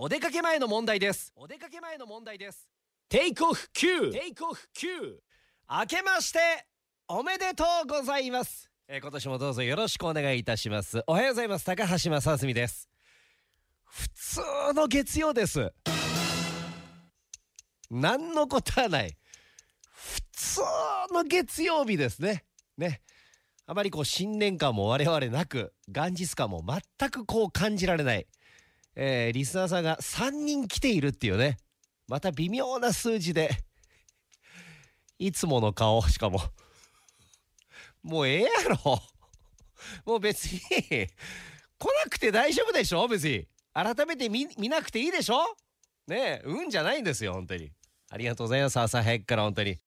お出かけ前の問題です。お出かけ前の問題です。テイクオフ9テイクオフ9明けましておめでとうございます、えー今年もどうぞよろしくお願いいたします。おはようございます。高橋正澄です。普通の月曜です。何のことはない。普通の月曜日ですね。ね。あまりこう新年感も我々なく元日感も全くこう感じられないえーリスナーさんが3人来ているっていうね。また微妙な数字で。いつもの顔しかも。もうええやろ。もう別に。来なくて大丈夫でしょ？別に。改めて見見なくていいでしょ？ねえ運じゃないんですよ本当に。ありがとうございます。朝早くから本当に。